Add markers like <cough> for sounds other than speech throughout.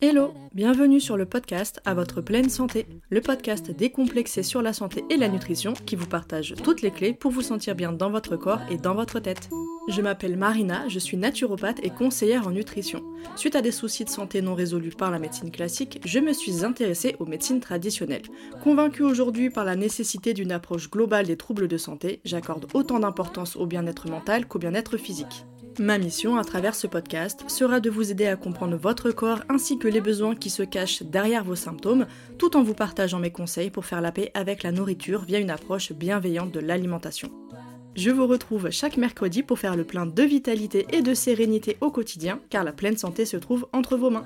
Hello, bienvenue sur le podcast À votre pleine santé, le podcast décomplexé sur la santé et la nutrition qui vous partage toutes les clés pour vous sentir bien dans votre corps et dans votre tête. Je m'appelle Marina, je suis naturopathe et conseillère en nutrition. Suite à des soucis de santé non résolus par la médecine classique, je me suis intéressée aux médecines traditionnelles. Convaincue aujourd'hui par la nécessité d'une approche globale des troubles de santé, j'accorde autant d'importance au bien-être mental qu'au bien-être physique. Ma mission à travers ce podcast sera de vous aider à comprendre votre corps ainsi que les besoins qui se cachent derrière vos symptômes, tout en vous partageant mes conseils pour faire la paix avec la nourriture via une approche bienveillante de l'alimentation. Je vous retrouve chaque mercredi pour faire le plein de vitalité et de sérénité au quotidien, car la pleine santé se trouve entre vos mains.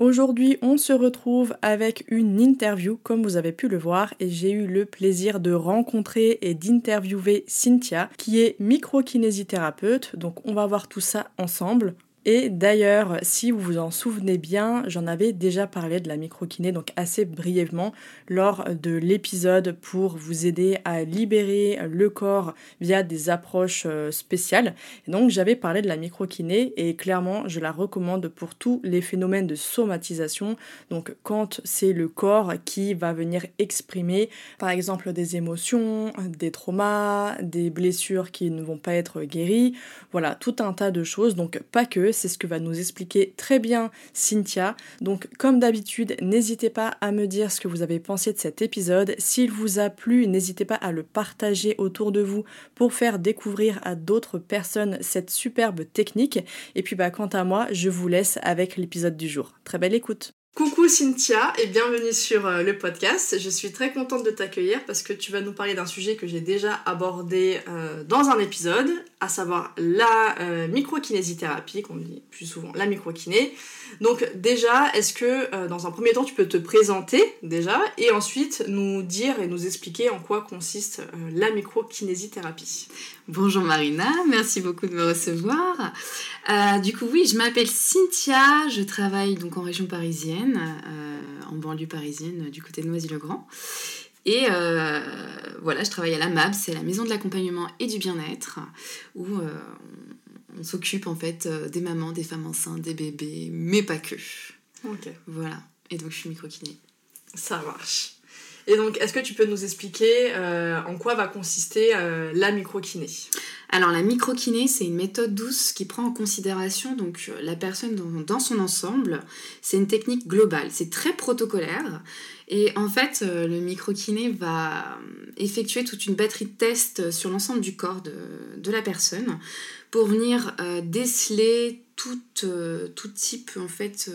Aujourd'hui, on se retrouve avec une interview, comme vous avez pu le voir, et j'ai eu le plaisir de rencontrer et d'interviewer Cynthia, qui est microkinésithérapeute. Donc, on va voir tout ça ensemble. Et d'ailleurs, si vous vous en souvenez bien, j'en avais déjà parlé de la microkiné, donc assez brièvement, lors de l'épisode pour vous aider à libérer le corps via des approches euh, spéciales. Et donc j'avais parlé de la microkiné et clairement je la recommande pour tous les phénomènes de somatisation. Donc quand c'est le corps qui va venir exprimer par exemple des émotions, des traumas, des blessures qui ne vont pas être guéries, voilà, tout un tas de choses. Donc pas que c'est ce que va nous expliquer très bien Cynthia. Donc comme d'habitude, n'hésitez pas à me dire ce que vous avez pensé de cet épisode. S'il vous a plu, n'hésitez pas à le partager autour de vous pour faire découvrir à d'autres personnes cette superbe technique. Et puis bah quant à moi, je vous laisse avec l'épisode du jour. Très belle écoute. Coucou Cynthia et bienvenue sur euh, le podcast. Je suis très contente de t'accueillir parce que tu vas nous parler d'un sujet que j'ai déjà abordé euh, dans un épisode, à savoir la euh, microkinésithérapie, qu'on dit plus souvent la microkiné. Donc déjà, est-ce que dans un premier temps tu peux te présenter déjà et ensuite nous dire et nous expliquer en quoi consiste la microkinésithérapie Bonjour Marina, merci beaucoup de me recevoir. du coup oui, je m'appelle Cynthia, je travaille donc en région parisienne euh, en banlieue parisienne, du côté de Noisy-le-Grand. Et euh, voilà, je travaille à la MAB, c'est la maison de l'accompagnement et du bien-être, où euh, on, s'occupe en fait des mamans, des femmes enceintes, des bébés, mais pas que. Ok. Voilà. Et donc je suis micro-kiné. Ça marche. Et donc, est-ce que tu peux nous expliquer en quoi va consister la microkiné? Alors la microkiné, c'est une méthode douce qui prend en considération donc la personne dans, son ensemble. C'est une technique globale, c'est très protocolaire. Et en fait, euh, le microkiné va effectuer toute une batterie de tests sur l'ensemble du corps de, la personne pour venir euh, déceler tout, euh, tout, type en fait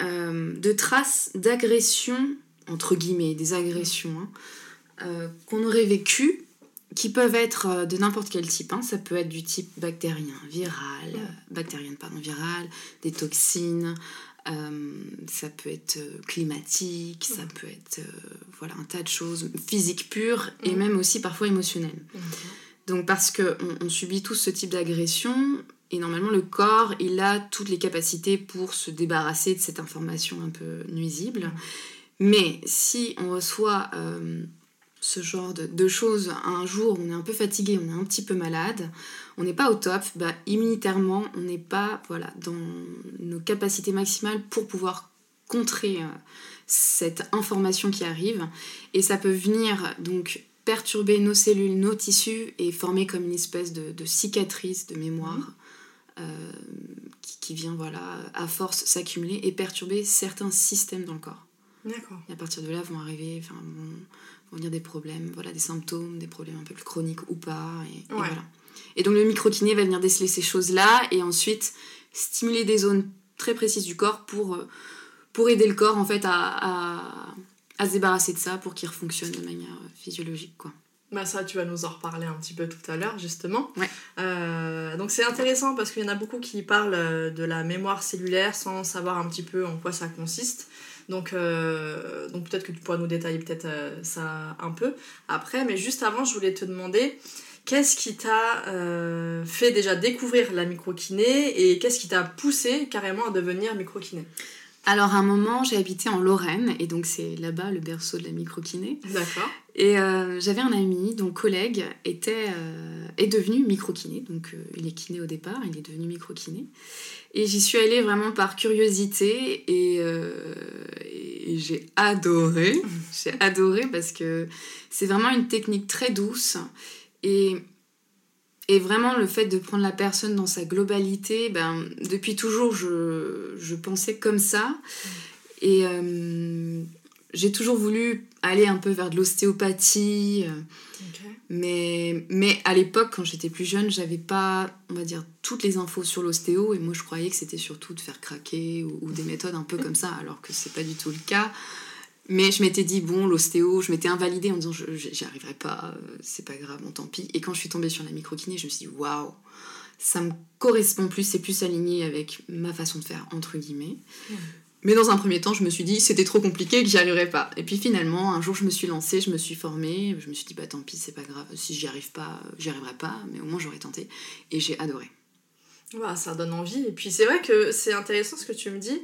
de traces d'agression entre guillemets, des agressions hein, qu'on aurait vécues qui peuvent être euh, de n'importe quel type. Hein. Ça peut être du type bactérien, viral, euh, bactérienne, pardon, viral, des toxines, euh, ça peut être climatique, ça peut être voilà, un tas de choses, physiques pures et même aussi parfois émotionnelles. Donc parce qu'on on subit tous ce type d'agression, et normalement le corps, il a toutes les capacités pour se débarrasser de cette information un peu nuisible. Mais si on reçoit ce genre de, choses, un jour on est un peu fatigué, on est un petit peu malade, on n'est pas au top, bah, immunitairement on n'est pas voilà, dans nos capacités maximales pour pouvoir contrer euh, cette information qui arrive. Et ça peut venir donc perturber nos cellules, nos tissus et former comme une espèce de, cicatrice de mémoire. Mmh. Euh, qui, vient voilà à force s'accumuler et perturber certains systèmes dans le corps. D'accord. Et à partir de là vont arriver, enfin, venir des problèmes, voilà, des symptômes, des problèmes un peu plus chroniques ou pas. Et, voilà. et donc le microkiné va venir déceler ces choses-là et ensuite stimuler des zones très précises du corps pour, euh, pour aider le corps en fait à, à, se débarrasser de ça pour qu'il refonctionne de manière physiologique. Quoi. Bah ça, tu vas nous en reparler un petit peu tout à l'heure, justement. Ouais. Euh, donc c'est intéressant parce qu'il y en a beaucoup qui parlent euh, de la mémoire cellulaire sans savoir un petit peu en quoi ça consiste. Donc, euh, donc peut-être que tu pourras nous détailler peut-être euh, ça un peu après. Mais juste avant, je voulais te demander qu'est-ce qui t'a euh, fait déjà découvrir la microkiné et qu'est-ce qui t'a poussé carrément à devenir microkiné? Alors, à un moment, j'ai habité en Lorraine, et donc c'est là-bas le berceau de la microkiné. D'accord. Et euh, j'avais un ami dont collègue était, euh, est devenu microkiné. Donc, euh, il est kiné au départ, il est devenu microkiné. Et j'y suis allée vraiment par curiosité, et, et j'ai adoré. <laughs> j'ai adoré parce que c'est vraiment une technique très douce. Et et vraiment, le fait de prendre la personne dans sa globalité, ben, depuis toujours, je, je pensais comme ça. Et euh, j'ai toujours voulu aller un peu vers de l'ostéopathie. Mais, mais à l'époque, quand j'étais plus jeune, j'avais pas, on va dire, toutes les infos sur l'ostéo. Et moi, je croyais que c'était surtout de faire craquer ou, ou, des méthodes un peu comme ça, alors que c'est pas du tout le cas. Mais je m'étais dit, bon, l'ostéo, je m'étais invalidée en disant, j'y arriverai pas, euh, c'est pas grave, bon, tant pis. Et quand je suis tombée sur la microkiné, je me suis dit, waouh, ça me correspond plus, c'est plus aligné avec ma façon de faire, entre guillemets. Mais dans un premier temps, je me suis dit, c'était trop compliqué, que j'y arriverais pas. Et puis finalement, un jour, je me suis lancée, je me suis formée, je me suis dit, bah tant pis, c'est pas grave, si j'y arrive pas, j'y arriverai pas, mais au moins j'aurais tenté. Et j'ai adoré. Bah, ça donne envie. Et puis c'est vrai que c'est intéressant ce que tu me dis.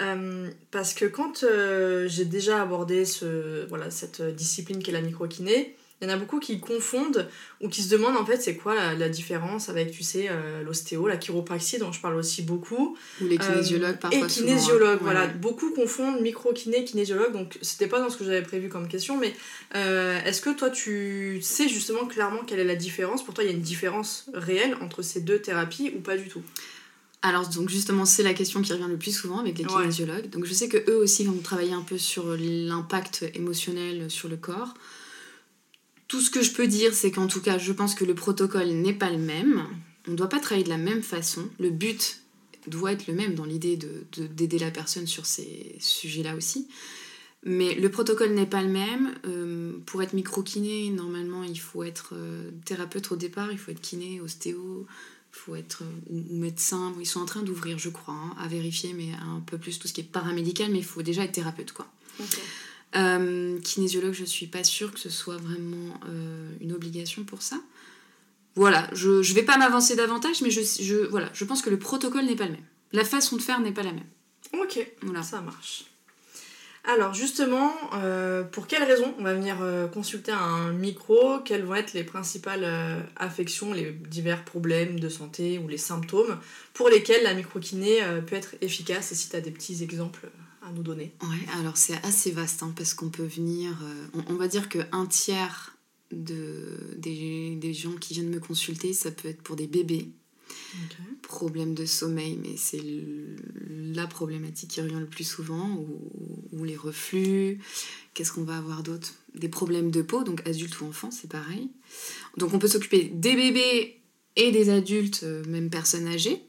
Euh, parce que quand euh, j'ai déjà abordé ce, voilà, cette discipline qui est la microkiné, il y en a beaucoup qui confondent ou qui se demandent en fait c'est quoi la, différence avec, tu sais, euh, l'ostéo, la chiropraxie dont je parle aussi beaucoup. Ou les kinésiologues parfois. Et hein. kinésiologues, voilà. Beaucoup confondent microkiné, kinésiologue, donc c'était pas dans ce que j'avais prévu comme question, mais est-ce que toi tu sais justement clairement quelle est la différence? Pour toi, il y a une différence réelle entre ces deux thérapies ou pas du tout? Alors, donc justement, c'est la question qui revient le plus souvent avec les kinésiologues. Donc, je sais que eux aussi vont travailler un peu sur l'impact émotionnel sur le corps. Tout ce que je peux dire, c'est qu'en tout cas, je pense que le protocole n'est pas le même. On ne doit pas travailler de la même façon. Le but doit être le même dans l'idée d'aider de, la personne sur ces sujets-là aussi. Mais le protocole n'est pas le même. Euh, pour être micro-kiné, normalement, il faut être euh, thérapeute au départ, il faut être kiné, ostéo, faut être euh, ou, médecin. Ils sont en train d'ouvrir, je crois, hein, à vérifier, mais un peu plus tout ce qui est paramédical, mais il faut déjà être thérapeute, quoi. Euh, kinésiologue, je suis pas sûre que ce soit vraiment euh, une obligation pour ça. Voilà, je, je vais pas m'avancer davantage, mais je, je, voilà, je pense que le protocole n'est pas le même. La façon de faire n'est pas la même. Ok, voilà. ça marche. Alors justement, euh, pour quelles raisons on va venir euh, consulter un micro? Quelles vont être les principales euh, affections, les divers problèmes de santé ou les symptômes pour lesquels la microkiné peut être efficace? Et si tu as des petits exemples à nous donner. Ouais, alors c'est assez vaste hein, parce qu'on peut venir, on, va dire qu'un tiers de, des, des gens qui viennent me consulter, ça peut être pour des bébés Problème de sommeil, mais c'est la problématique qui revient le plus souvent, ou, les reflux. Qu'est-ce qu'on va avoir d'autre? Des problèmes de peau, donc adultes ou enfants, c'est pareil. Donc on peut s'occuper des bébés et des adultes, euh, même personnes âgées.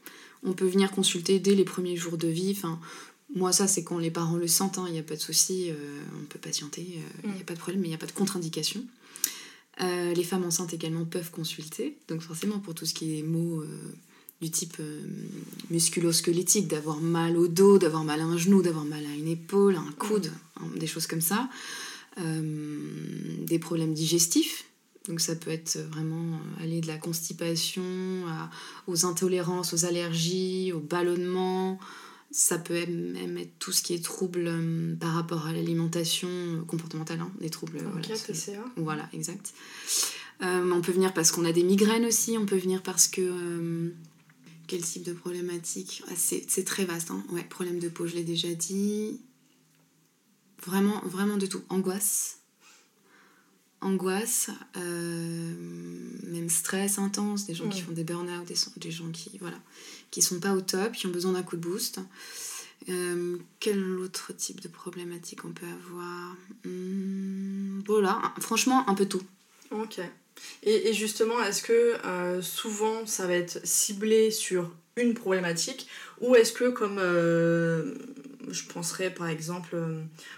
On peut venir consulter dès les premiers jours de vie. Enfin, moi, ça, c'est quand les parents le sentent, il hein, n'y a pas de souci, euh, on peut patienter, il n'y a mm. pas de problème, mais il n'y a pas de contre-indication. Euh, les femmes enceintes également peuvent consulter, donc forcément pour tout ce qui est maux du type euh, musculo-squelettique, d'avoir mal au dos, d'avoir mal à un genou, d'avoir mal à une épaule, à un coude, hein, des choses comme ça. Euh, des problèmes digestifs. Donc ça peut être vraiment aller de la constipation aux intolérances, aux allergies, au ballonnement. Ça peut même être tout ce qui est trouble euh, par rapport à l'alimentation comportementale, hein, des troubles. voilà, voilà, exact. on peut venir parce qu'on a des migraines aussi, on peut venir parce que quel type de problématique? Ah, C'est très vaste. Hein ouais, problème de peau, je l'ai déjà dit. Vraiment, vraiment de tout. Angoisse. Angoisse, euh, même stress intense, des gens qui font des burn-out, des, des, gens qui voilà, qui sont pas au top, qui ont besoin d'un coup de boost. Euh, quel autre type de problématique on peut avoir? Hmm, Voilà, franchement, un peu tout. Ok. Et, justement, est-ce que euh, souvent ça va être ciblé sur une problématique? Ou est-ce que comme euh, je penserais par exemple,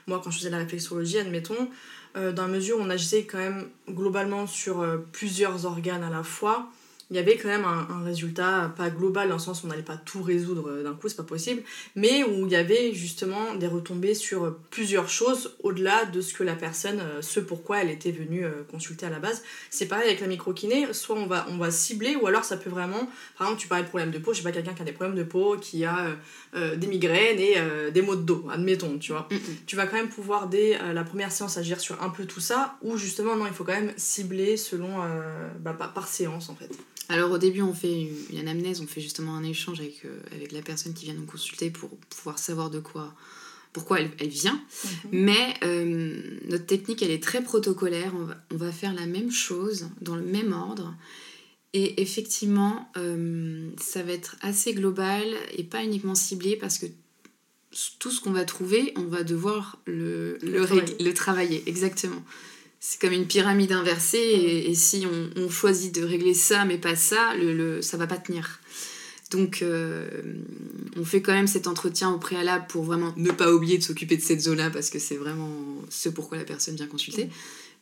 moi quand je faisais la réflexologie, admettons, dans la mesure où on agissait quand même globalement sur plusieurs organes à la fois, il y avait quand même un, résultat pas global dans le sens où on n'allait pas tout résoudre d'un coup, c'est pas possible, mais où il y avait justement des retombées sur plusieurs choses au-delà de ce que la personne, ce pourquoi elle était venue consulter à la base. C'est pareil avec la microkiné, soit on va, on va cibler ou alors ça peut vraiment, par exemple tu parlais de problèmes de peau, je sais pas quelqu'un qui a des problèmes de peau, qui a des migraines et des maux de dos, admettons, tu vois. Tu vas quand même pouvoir dès la première séance agir sur un peu tout ça, ou justement non, il faut quand même cibler selon, bah, par séance en fait. Alors au début, on fait une anamnèse, on fait justement un échange avec, euh, avec la personne qui vient nous consulter pour pouvoir savoir de quoi, pourquoi elle, elle vient. Mhm. Mais euh, notre technique, elle est très protocolaire. On va, on va, faire la même chose dans le même ordre. Et effectivement, euh, ça va être assez global et pas uniquement ciblé parce que tout ce qu'on va trouver, on va devoir le, le, le travailler. Exactement c'est comme une pyramide inversée et, si on, choisit de régler ça mais pas ça, le, le ça va pas tenir. Donc euh, on fait quand même cet entretien au préalable pour vraiment ne pas oublier de s'occuper de cette zone-là parce que c'est vraiment ce pourquoi la personne vient consulter.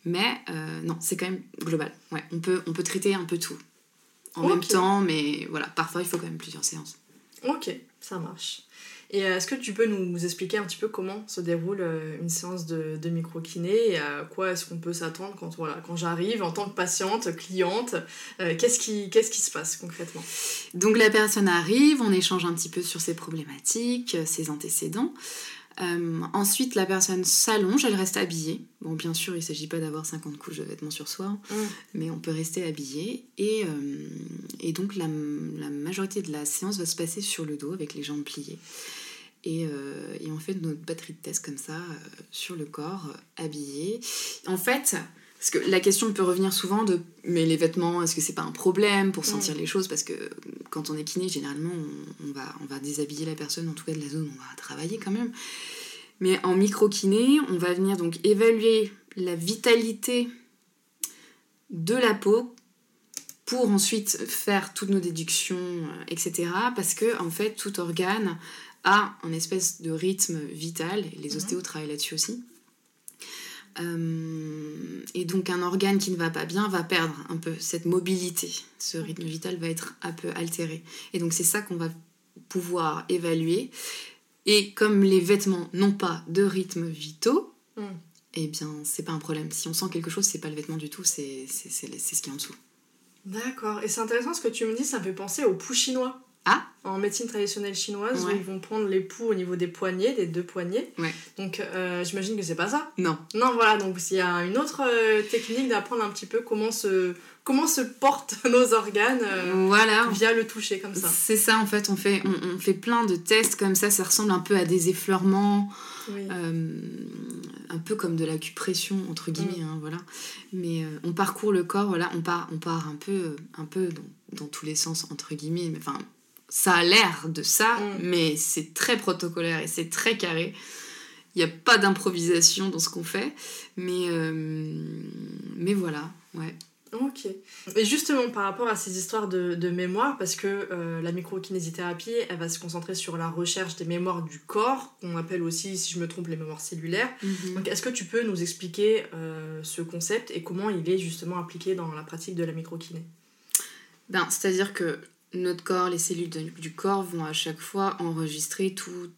Mais euh, non, c'est quand même global. Ouais, on peut, on peut traiter un peu tout en même temps, mais voilà, parfois il faut quand même plusieurs séances. Ok, ça marche. Et euh, est-ce que tu peux nous expliquer un petit peu comment se déroule euh, une séance de, de micro-kiné et à quoi est-ce qu'on peut s'attendre quand, voilà, quand j'arrive en tant que patiente, cliente euh, qu'est-ce, qui, qu'est-ce qui se passe concrètement? Donc la personne arrive, on échange un petit peu sur ses problématiques, ses antécédents. Ensuite, la personne s'allonge, elle reste habillée. Bon, bien sûr, il ne s'agit pas d'avoir 50 couches de vêtements sur soi, mmh. mais on peut rester habillé. Et, et donc, la, la, majorité de la séance va se passer sur le dos avec les jambes pliées. Euh, et, on fait notre batterie de tests comme ça, euh, sur le corps, euh, habillé. En fait, parce que la question peut revenir souvent de mais les vêtements, est-ce que c'est pas un problème pour sentir les choses? Parce que quand on est kiné, généralement, on, va, on va déshabiller la personne, en tout cas de la zone on va travailler quand même. Mais en micro-kiné, on va venir donc évaluer la vitalité de la peau pour ensuite faire toutes nos déductions, etc. Parce que, en fait, tout organe a un espèce de rythme vital, et les mhm. ostéos travaillent là-dessus aussi. Euh, et donc un organe qui ne va pas bien va perdre un peu cette mobilité. Ce rythme vital va être un peu altéré. Et donc c'est ça qu'on va pouvoir évaluer. Et comme les vêtements n'ont pas de rythme vitaux, mm. eh bien c'est pas un problème. Si on sent quelque chose, c'est pas le vêtement du tout, c'est ce qui est en dessous. D'accord. Et c'est intéressant ce que tu me dis, ça me fait penser au pouls chinois. Ah En médecine traditionnelle chinoise, où ils vont prendre les poux au niveau des poignets, des deux poignets. Donc euh, j'imagine que c'est pas ça. Non. Non, voilà, donc il y a une autre euh, technique d'apprendre un petit peu comment se, comment se portent <laughs> nos organes euh, voilà. via le toucher comme ça. C'est ça en fait, on fait, on, fait plein de tests comme ça, ça ressemble un peu à des effleurements. un peu comme de l'acupression entre guillemets mm. hein, voilà mais on parcourt le corps voilà on part on part un peu un peu dans, dans tous les sens entre guillemets enfin ça a l'air de ça, mm. mais c'est très protocolaire et c'est très carré. Il n'y a pas d'improvisation dans ce qu'on fait, mais, euh, mais voilà, ouais. Ok. Et justement, par rapport à ces histoires de, de mémoire, parce que euh, la microkinésithérapie, elle va se concentrer sur la recherche des mémoires du corps, qu'on appelle aussi, si je me trompe, les mémoires cellulaires. Mm-hmm. Donc, est-ce que tu peux nous expliquer euh, ce concept et comment il est justement appliqué dans la pratique de la microkiné? Ben, C'est-à-dire que notre corps, les cellules du corps vont à chaque fois enregistrer tout,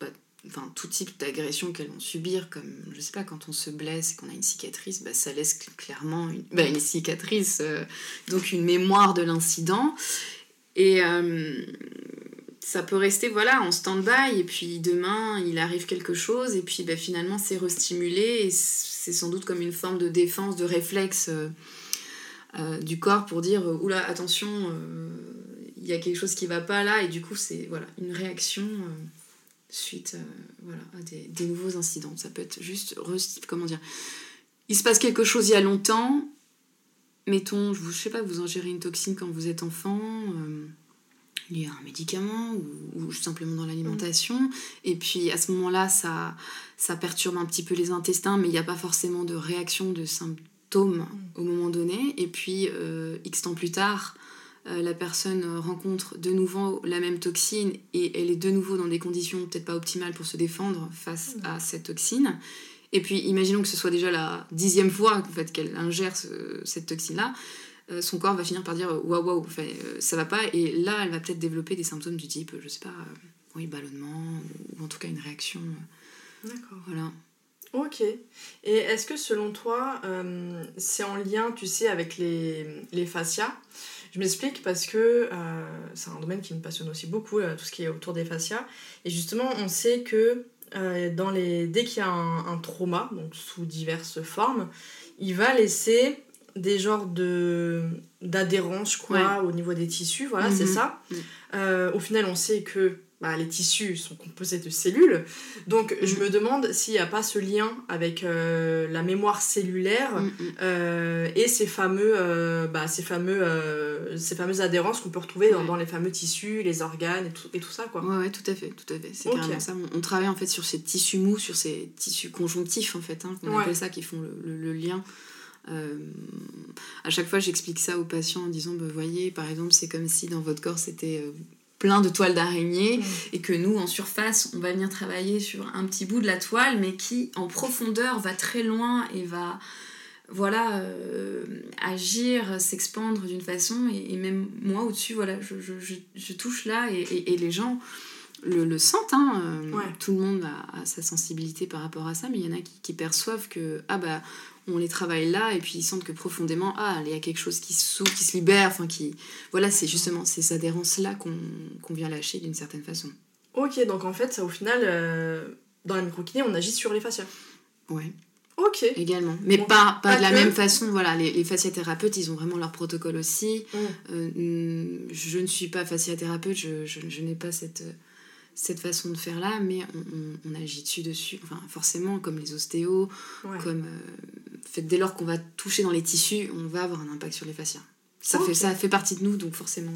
bah, enfin, tout type d'agression qu'elles vont subir, comme, je sais pas, quand on se blesse et qu'on a une cicatrice, bah, ça laisse clairement une, bah, une cicatrice, euh, donc une mémoire de l'incident. Et euh, ça peut rester voilà, en stand-by, et puis demain, il arrive quelque chose, et puis bah, finalement, c'est restimulé, et c'est sans doute comme une forme de défense, de réflexe. Euh, euh, du corps pour dire euh, oula attention euh, il y a quelque chose qui va pas là. Et du coup c'est voilà une réaction suite voilà à des, nouveaux incidents. Ça peut être juste comment dire il se passe quelque chose il y a longtemps. Mettons je sais pas vous ingérez une toxine quand vous êtes enfant il y a un médicament ou, simplement dans l'alimentation. Et puis à ce moment-là, ça, ça perturbe un petit peu les intestins, mais il n'y a pas forcément de réaction, de tome au moment donné, et puis euh, X temps plus tard, euh, la personne rencontre de nouveau la même toxine et elle est de nouveau dans des conditions peut-être pas optimales pour se défendre face à cette toxine. Et puis imaginons que ce soit déjà la dixième fois en fait, qu'elle ingère cette toxine-là. euh, son corps va finir par dire waouh ça va pas. Et là, elle va peut-être développer des symptômes du type, je sais pas, oui, ballonnement, ou en tout cas une réaction. D'accord. Voilà. Ok. Et est-ce que selon toi, c'est en lien, tu sais, avec les, les fascias? Je m'explique parce que c'est un domaine qui me passionne aussi beaucoup, tout ce qui est autour des fascias. Et justement, on sait que euh, dans les... dès qu'il y a un, trauma, donc sous diverses formes, il va laisser des genres de d'adhérence, crois, au niveau des tissus. Voilà, c'est mhm. ça. Euh, au final, on sait que bah, les tissus sont composés de cellules. Donc je mm. me demande s'il n'y a pas ce lien avec euh, la mémoire cellulaire mm, mm. Euh, et ces, fameux, euh, bah, ces, fameux, ces fameuses adhérences qu'on peut retrouver dans, dans, les fameux tissus, les organes et tout, et tout ça. Quoi. Ouais, ouais, tout à fait. Tout à fait. C'est carrément ça. On, travaille en fait sur ces tissus mous, sur ces tissus conjonctifs en fait, hein, qu'on appelle ça, qui font le, le, lien. à chaque fois, j'explique ça aux patients en disant, bah, voyez, par exemple, c'est comme si dans votre corps, c'était plein de toiles d'araignée mm. et que nous en surface on va venir travailler sur un petit bout de la toile mais qui en profondeur va très loin et va voilà euh, agir s'expandre d'une façon et, même moi au-dessus voilà je, je, je, touche là et, et, les gens le, le sentent hein, euh, tout le monde a, sa sensibilité par rapport à ça mais il y en a qui, qui perçoivent que ah bah on les travaille là et puis ils sentent que profondément ah il y a quelque chose qui s'ouvre qui se libère enfin qui voilà c'est justement ces adhérences là qu'on vient lâcher d'une certaine façon. Ok donc en fait au final euh, dans la microkiné on agit sur les fascias ouais. Ok. Également. Mais pas, pas, de la même façon voilà les, les fasciathérapeutes ils ont vraiment leur protocole aussi. Mm. euh, je ne suis pas fasciathérapeute je, je n'ai pas cette cette façon de faire là, mais on, agit dessus dessus. Enfin, forcément, comme les ostéos, comme euh, fait, dès lors qu'on va toucher dans les tissus, on va avoir un impact sur les fascias. Ça, fait, ça fait partie de nous, donc forcément.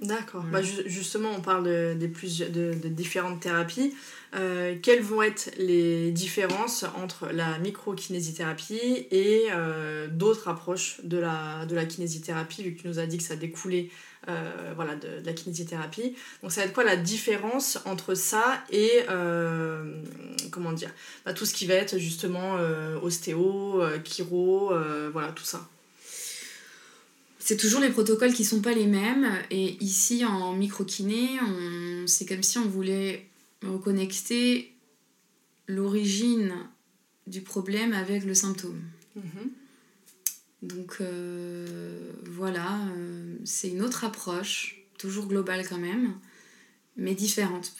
D'accord. Bah, justement, on parle de, de, plus, de, de différentes thérapies. Euh, quelles vont être les différences entre la microkinésithérapie et euh, d'autres approches de la, de la kinésithérapie, vu que tu nous as dit que ça découlait euh, voilà, de, la kinésithérapie. Donc ça va être quoi la différence entre ça et euh, comment dire bah, tout ce qui va être justement euh, ostéo, chiro, voilà tout ça? C'est toujours les protocoles qui sont pas les mêmes et ici en microkiné, on... c'est comme si on voulait reconnecter l'origine du problème avec le symptôme. Mhm. Donc euh, voilà, euh, c'est une autre approche, toujours globale quand même, mais différente.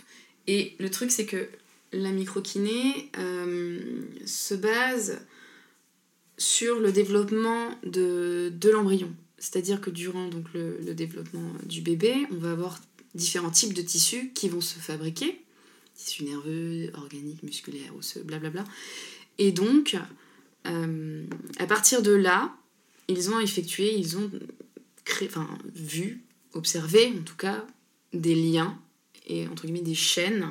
Et le truc, c'est que la microkiné euh, se base sur le développement de, de l'embryon. C'est-à-dire que durant donc, le, développement du bébé, on va avoir différents types de tissus qui vont se fabriquer, tissus nerveux, organiques, musculaires, osseux, blablabla. Et donc, à partir de là, ils ont effectué, ils ont créé, enfin, vu, observé en tout cas, des liens et entre guillemets des chaînes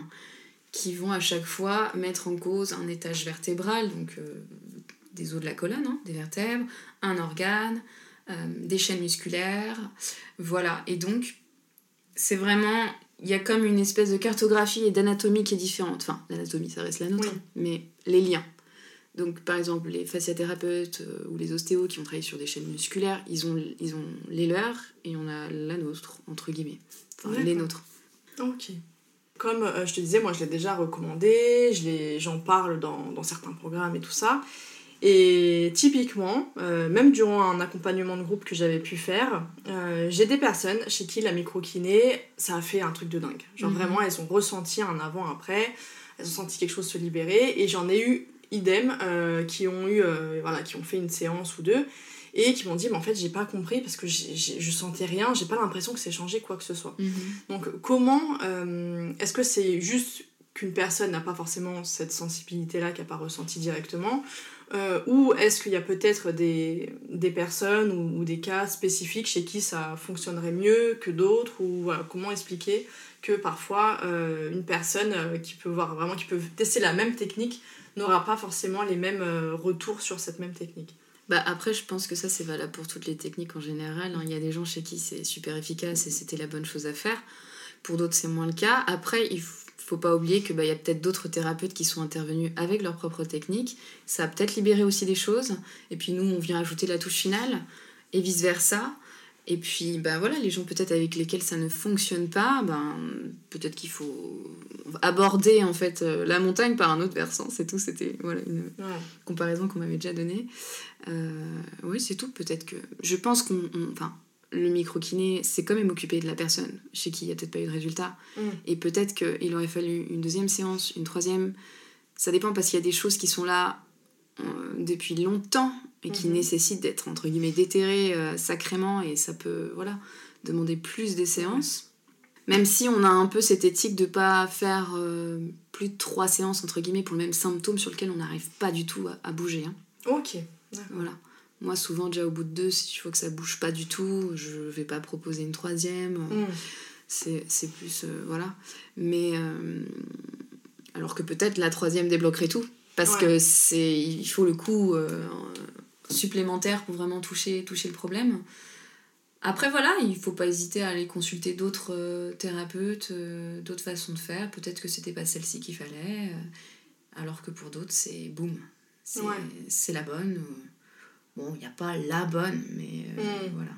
qui vont à chaque fois mettre en cause un étage vertébral, donc euh, des os de la colonne, hein, des vertèbres, un organe, euh, des chaînes musculaires, voilà. Et donc, c'est vraiment, il y a comme une espèce de cartographie et d'anatomie qui est différente. Enfin, l'anatomie, ça reste la nôtre, mais les liens. Donc, par exemple, les fasciathérapeutes euh, ou les ostéos qui ont travaillé sur des chaînes musculaires, ils ont, ils ont les leurs et on a la nôtre, entre guillemets. Enfin, les nôtres. Ok. Comme euh, je te disais, moi je l'ai déjà recommandé, j'en parle dans, dans, certains programmes et tout ça. Et typiquement, euh, même durant un accompagnement de groupe que j'avais pu faire, j'ai des personnes chez qui la microkiné, ça a fait un truc de dingue. Genre mhm. vraiment, elles ont ressenti un avant-après, elles ont senti quelque chose se libérer, et j'en ai eu idem, euh, qui ont eu, euh, voilà, qui ont fait une séance ou deux, et qui m'ont dit, mais en fait, j'ai pas compris parce que je sentais rien, j'ai pas l'impression que c'est changé quoi que ce soit. Mhm. Donc, comment, euh, est-ce que c'est juste qu'une personne n'a pas forcément cette sensibilité-là, qui n'a pas ressenti directement ou est-ce qu'il y a peut-être des, des personnes ou, des cas spécifiques chez qui ça fonctionnerait mieux que d'autres ou comment expliquer que parfois une personne qui peut voir vraiment qui peut tester la même technique n'aura pas forcément les mêmes euh, retours sur cette même technique? Bah après, je pense que ça, c'est valable pour toutes les techniques en général. Hein. Il y a des gens chez qui c'est super efficace et c'était la bonne chose à faire. Pour d'autres, c'est moins le cas. Après, pas oublier qu'il bah, y a peut-être d'autres thérapeutes qui sont intervenus avec leur propre technique. Ça a peut-être libéré aussi des choses. Et puis nous, on vient ajouter la touche finale. et vice versa. Et puis, ben voilà, les gens peut-être avec lesquels ça ne fonctionne pas, ben, peut-être qu'il faut aborder en fait euh, la montagne par un autre versant, c'est tout. C'était voilà, une comparaison qu'on m'avait déjà donnée. Euh, oui, c'est tout. Peut-être que. Je pense qu'on. Enfin, le micro-kiné, c'est quand même occupé de la personne chez qui il n'y a peut-être pas eu de résultat. Mm. Et peut-être qu'il aurait fallu une deuxième séance, une troisième. Ça dépend parce qu'il y a des choses qui sont là euh, depuis longtemps et qui mhm. nécessite d'être entre guillemets déterré euh, sacrément et ça peut voilà demander plus de séances même si on a un peu cette éthique de pas faire euh, plus de trois séances entre guillemets pour le même symptôme sur lequel on n'arrive pas du tout à, bouger hein. ok voilà moi souvent déjà au bout de deux si je vois que ça bouge pas du tout je vais pas proposer une troisième mm. c'est plus euh, voilà mais alors que peut-être la troisième débloquerait tout parce que c'est il faut le coup supplémentaire pour vraiment toucher, toucher le problème. Après, voilà, il faut pas hésiter à aller consulter d'autres euh, thérapeutes, euh, d'autres façons de faire. Peut-être que c'était pas celle-ci qu'il fallait, euh, alors que pour d'autres, c'est boum, c'est la bonne. Bon, il n'y a pas la bonne, mais hmm. voilà.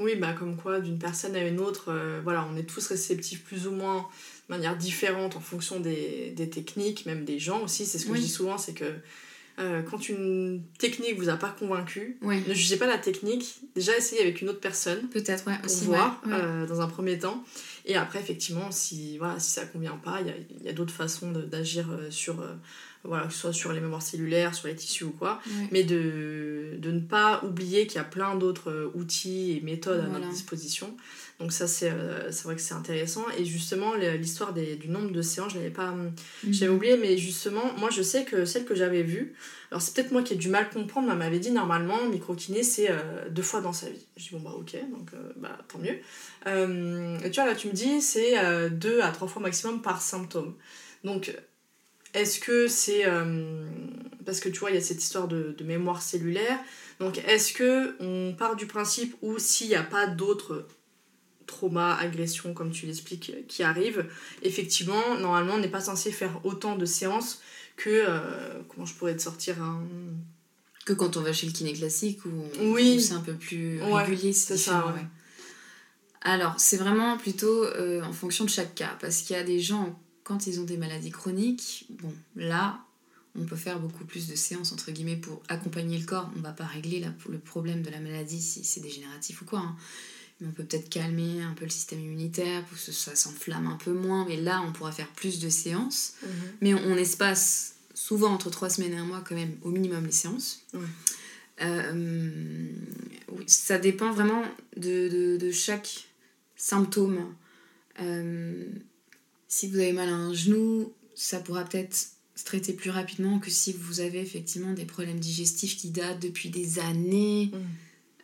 Oui, bah comme quoi, d'une personne à une autre, voilà, on est tous réceptifs plus ou moins de manière différente en fonction des, des techniques, même des gens aussi. C'est ce que je dis souvent, c'est que euh, quand une technique vous a pas convaincu, ne jugez pas la technique. Déjà, essayez avec une autre personne. Peut-être, ouais, pour voir euh, dans un premier temps. Et après, effectivement, si, voilà, si ça convient pas, il y a, y a d'autres façons d'agir euh, sur, voilà, que ce soit sur les mémoires cellulaires, sur les tissus ou quoi. Mais de, de ne pas oublier qu'il y a plein d'autres outils et méthodes à notre disposition. Donc ça, c'est euh, vrai que c'est intéressant. Et justement, l'histoire du nombre de séances, je l'avais pas... Mhm. J'avais oublié, mais justement, moi, je sais que celle que j'avais vue, alors c'est peut-être moi qui ai du mal comprendre, elle m'avait dit, normalement, micro-kiné, c'est euh, deux fois dans sa vie. Je dis, bon, bah ok, donc euh, bah, tant mieux. et tu vois, là, tu me dis, c'est deux à trois fois maximum par symptôme. Donc, est-ce que c'est... parce que tu vois, il y a cette histoire de, de mémoire cellulaire. Donc, est-ce que on part du principe où s'il n'y a pas d'autres trauma, agression, comme tu l'expliques, qui arrivent, effectivement, normalement, on n'est pas censé faire autant de séances que. Euh, comment je pourrais te sortir un. Que quand on va chez le kiné classique, où, oui. c'est un peu plus régulier, c'est ça. Alors, c'est vraiment plutôt euh, en fonction de chaque cas, parce qu'il y a des gens, quand ils ont des maladies chroniques, bon, là, on peut faire beaucoup plus de séances, entre guillemets, pour accompagner le corps. On va pas régler le problème de la maladie si c'est dégénératif ou quoi. Hein on peut peut-être calmer un peu le système immunitaire pour que ça s'enflamme un peu moins. Mais là, on pourra faire plus de séances. Mhm. Mais on, espace souvent entre trois semaines et un mois quand même au minimum les séances. Euh, ça dépend vraiment de, chaque symptôme. Euh, si vous avez mal à un genou, ça pourra peut-être se traiter plus rapidement que si vous avez effectivement des problèmes digestifs qui datent depuis des années. Mhm.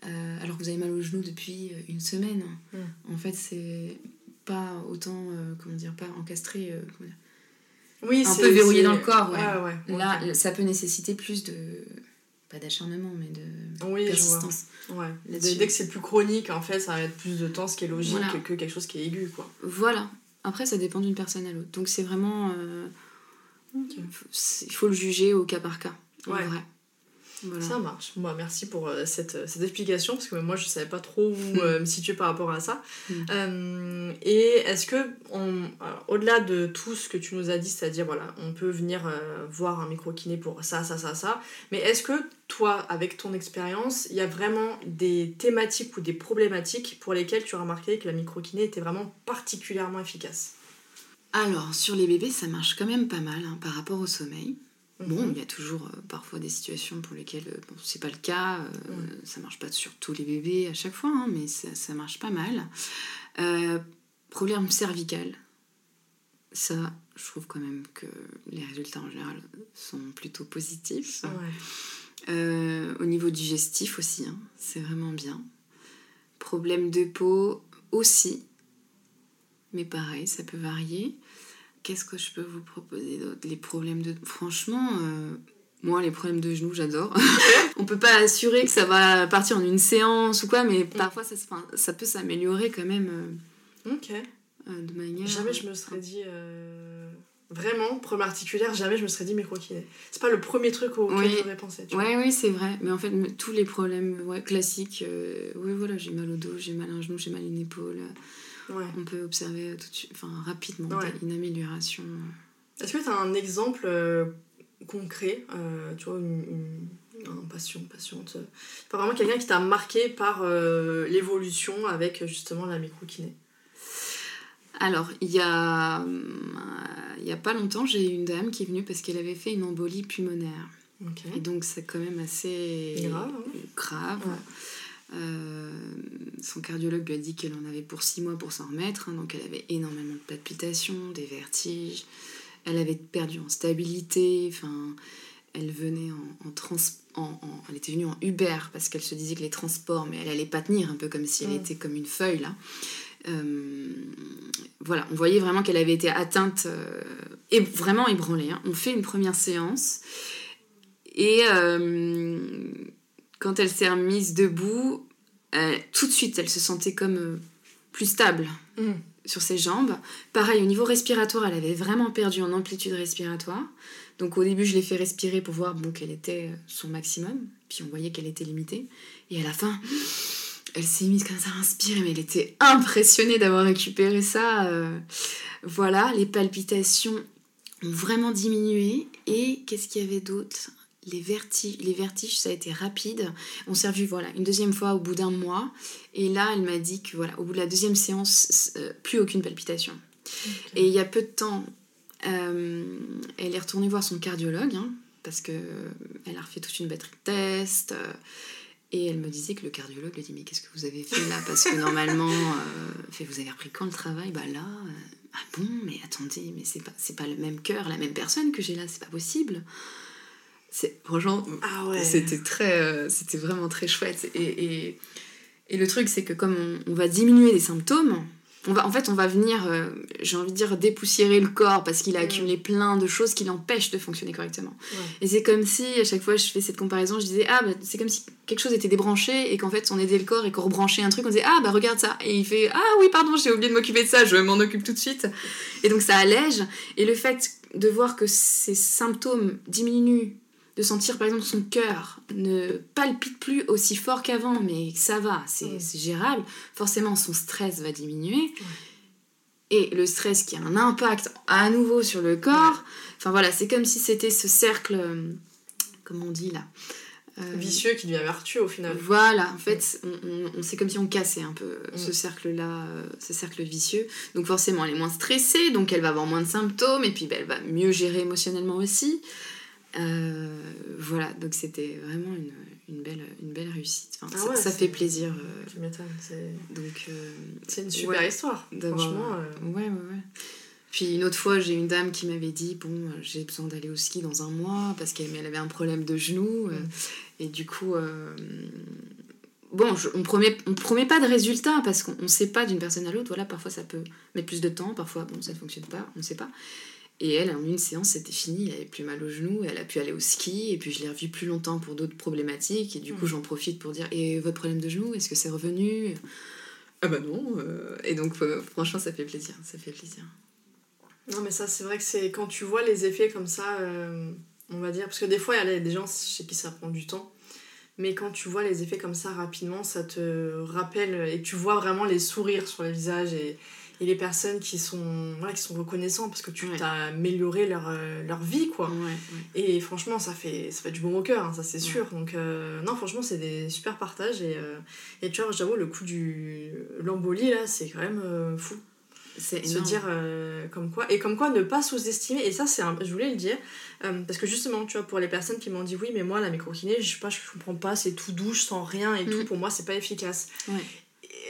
Euh, alors que vous avez mal au genou depuis euh, une semaine. Hmm. En fait, c'est pas autant, euh, comment dire, pas encastré, comment dire, oui, un peu verrouillé dans le corps. Ouais. Là, ça peut nécessiter plus de pas d'acharnement mais de oui, persistance. Dès que c'est plus chronique, en fait, ça va être plus de temps, ce qui est logique, que quelque chose qui est aigu, quoi. Voilà. Après, ça dépend d'une personne à l'autre. Donc c'est vraiment, il faut le juger au cas par cas. En vrai. Ça marche. Moi, merci pour euh, cette, cette, explication, parce que moi, je ne savais pas trop où hmm. euh, me situer par rapport à ça. Hmm. Euh, et est-ce que, au-delà de tout ce que tu nous as dit, c'est-à-dire, voilà, on peut venir voir un micro-kiné pour ça, ça, ça, ça, mais est-ce que toi, avec ton expérience, il y a vraiment des thématiques ou des problématiques pour lesquelles tu as remarqué que la micro-kiné était vraiment particulièrement efficace? Alors, sur les bébés, ça marche quand même pas mal hein, par rapport au sommeil. Bon, mhm. il y a toujours euh, parfois des situations pour lesquelles euh, bon, c'est pas le cas, euh, ça marche pas sur tous les bébés à chaque fois, hein, mais ça, ça, marche pas mal. problème cervical, ça, je trouve quand même que les résultats en général sont plutôt positifs. au niveau digestif aussi, hein, c'est vraiment bien. Problème de peau aussi, mais pareil, ça peut varier. Qu'est-ce que je peux vous proposer d'autre? Les problèmes de... Franchement, euh, moi, les problèmes de genoux, j'adore. <laughs> on peut pas assurer que ça va partir en une séance ou quoi, mais mm. parfois, ça, ça peut s'améliorer quand même. Euh, ok. Euh, de manière... Jamais je me serais dit vraiment, problème articulaire, jamais je me serais dit micro-kiné. C'est pas le premier truc auquel Oui. j'aurais pensé. Tu Ouais, oui, c'est vrai. Mais en fait, tous les problèmes ouais, classiques, oui, voilà, j'ai mal au dos, j'ai mal à un genou, j'ai mal à une épaule. Ouais. On peut observer tout de suite, enfin, rapidement Ouais. une amélioration. Est-ce que tu as un exemple euh, concret, euh, tu vois, une, une- un patient, patiente, euh, pas vraiment quelqu'un qui t'a marqué par euh, l'évolution avec euh, justement la micro-kiné? Alors, il y a, euh, il y a pas longtemps, j'ai eu une dame qui est venue parce qu'elle avait fait une embolie pulmonaire. Et donc, c'est quand même assez Grave, hein. grave. Ouais. Euh, son cardiologue lui a dit qu'elle en avait pour six mois pour s'en remettre. hein, donc, elle avait énormément de palpitations, des vertiges. Elle avait perdu en stabilité. Enfin, elle venait en, en trans... En, en- elle était venue en Uber parce qu'elle se disait que les transports, mais elle allait pas tenir, un peu comme si elle Mm. était comme une feuille, là. Euh, voilà, on voyait vraiment qu'elle avait été atteinte euh, et vraiment ébranlée. hein. On fait une première séance et euh, quand elle s'est remise debout, euh, tout de suite, elle se sentait comme euh, plus stable Mm. sur ses jambes. Pareil, au niveau respiratoire, elle avait vraiment perdu en amplitude respiratoire. Donc au début, je l'ai fait respirer pour voir bon, quel était euh, son maximum. Puis on voyait qu'elle était limitée. Et à la fin, elle s'est mise comme ça à inspirer, mais elle était impressionnée d'avoir récupéré ça. euh, voilà, les palpitations ont vraiment diminué. Et qu'est-ce qu'il y avait d'autre? Les vertiges, les vertiges, ça a été rapide. On s'est revu voilà, une deuxième fois au bout d'un mois. Et là, elle m'a dit que voilà, au bout de la deuxième séance, euh, plus aucune palpitation. Et il y a peu de temps, euh, elle est retournée voir son cardiologue, hein, parce que euh, elle a refait toute une batterie de tests. euh, et elle me disait que le cardiologue lui a dit Mais qu'est-ce que vous avez fait là? Parce que normalement, fait, vous avez repris quand le travail? Bah là, ah bon, mais attendez, mais c'est pas, c'est pas le même cœur, la même personne que j'ai là, c'est pas possible. C'est, franchement, Ah ouais. c'était très euh, c'était vraiment très chouette. Et, et, et le truc c'est que comme on, on va diminuer les symptômes on va en fait on va venir euh, j'ai envie de dire dépoussiérer le corps parce qu'il a accumulé plein de choses qui l'empêchent de fonctionner correctement. Ouais. et c'est comme si à chaque fois je fais cette comparaison je disais ah bah, c'est comme si quelque chose était débranché et qu'en fait on aidait le corps et qu'on rebranchait un truc on disait ah bah regarde ça. Et il fait ah oui pardon j'ai oublié de m'occuper de ça je m'en occupe tout de suite. Et donc ça allège. Et le fait de voir que ces symptômes diminuent de sentir par exemple son cœur ne palpite plus aussi fort qu'avant, mais ça va, c'est gérable, forcément son stress va diminuer. Et le stress qui a un impact à nouveau sur le corps, enfin voilà, c'est comme si c'était ce cercle, euh, comment on dit là Euh, Vicieux qui devient vertueux au final. voilà, en fait, on, c'est comme si on cassait un peu Mm. ce cercle-là, euh, ce cercle vicieux. Donc forcément, elle est moins stressée, donc elle va avoir moins de symptômes, et puis ben, elle va mieux gérer émotionnellement aussi. Euh, voilà, donc c'était vraiment une, une belle, une belle réussite. Enfin, Ah ça, ouais, ça c'est- fait plaisir. euh, Tu m'étonnes. C'est donc, euh, c'est une super Ouais. histoire. Franchement. Ouais, ouais, ouais. Puis une autre fois, j'ai une dame qui m'avait dit Bon, j'ai besoin d'aller au ski dans un mois parce qu'elle elle avait un problème de genou. Mm. et du coup, bon, je- on promet, on promet pas de résultats parce qu'on ne sait pas d'une personne à l'autre. Voilà, parfois ça peut mettre plus de temps, parfois bon, ça ne fonctionne pas, on ne sait pas. Et elle, en une séance, c'était fini, elle avait plus mal au genou, elle a pu aller au ski, et puis je l'ai revue plus longtemps pour d'autres problématiques, et du coup Mm. j'en profite pour dire Et votre problème de genou, est-ce que c'est revenu? Ah bah non euh, Et donc, euh, franchement, ça fait plaisir, ça fait plaisir. Non, mais ça, c'est vrai que c'est quand tu vois les effets comme ça, euh, on va dire, parce que des fois, il y a des gens chez qui ça prend du temps, mais quand tu vois les effets comme ça rapidement, ça te rappelle et tu vois vraiment les sourires sur les visages et, et les personnes qui sont, voilà, qui sont reconnaissants parce que tu Ouais. as amélioré leur, euh, leur vie, quoi. Ouais. Et franchement, ça fait, ça fait du bon au cœur, hein, ça c'est sûr. Donc, euh, non, franchement, c'est des super partages. Et, euh, et tu vois, j'avoue, le coup du l'embolie, là, c'est quand même euh, fou. C'est Se dire euh, comme quoi. Et comme quoi ne pas sous-estimer. Et ça, c'est un- je voulais le dire. euh, parce que justement, tu vois, pour les personnes qui m'ont dit oui, mais moi, la microkiné, je sais pas, je comprends pas, c'est tout douche, sans rien et tout. Mm. Pour moi, c'est pas efficace. Ouais.